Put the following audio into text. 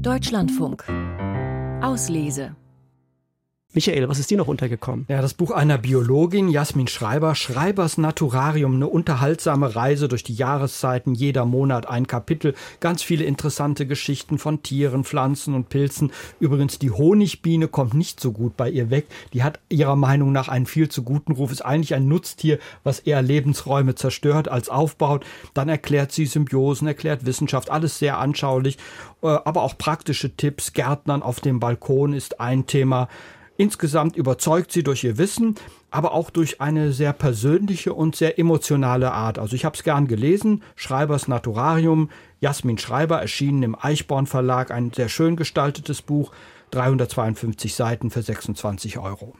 Deutschlandfunk. Auslese. Michael, was ist dir noch untergekommen? Ja, das Buch einer Biologin, Jasmin Schreiber, Schreibers Naturarium, eine unterhaltsame Reise durch die Jahreszeiten, jeder Monat ein Kapitel, ganz viele interessante Geschichten von Tieren, Pflanzen und Pilzen. Übrigens, die Honigbiene kommt nicht so gut bei ihr weg. Die hat ihrer Meinung nach einen viel zu guten Ruf, ist eigentlich ein Nutztier, was eher Lebensräume zerstört als aufbaut. Dann erklärt sie Symbiosen, erklärt Wissenschaft, alles sehr anschaulich, äh, aber auch praktische Tipps. Gärtnern auf dem Balkon ist ein Thema. Insgesamt überzeugt sie durch ihr Wissen, aber auch durch eine sehr persönliche und sehr emotionale Art. Also ich habe es gern gelesen, Schreibers Naturarium, Jasmin Schreiber, erschienen im Eichborn Verlag, ein sehr schön gestaltetes Buch, 352 Seiten für 26 Euro.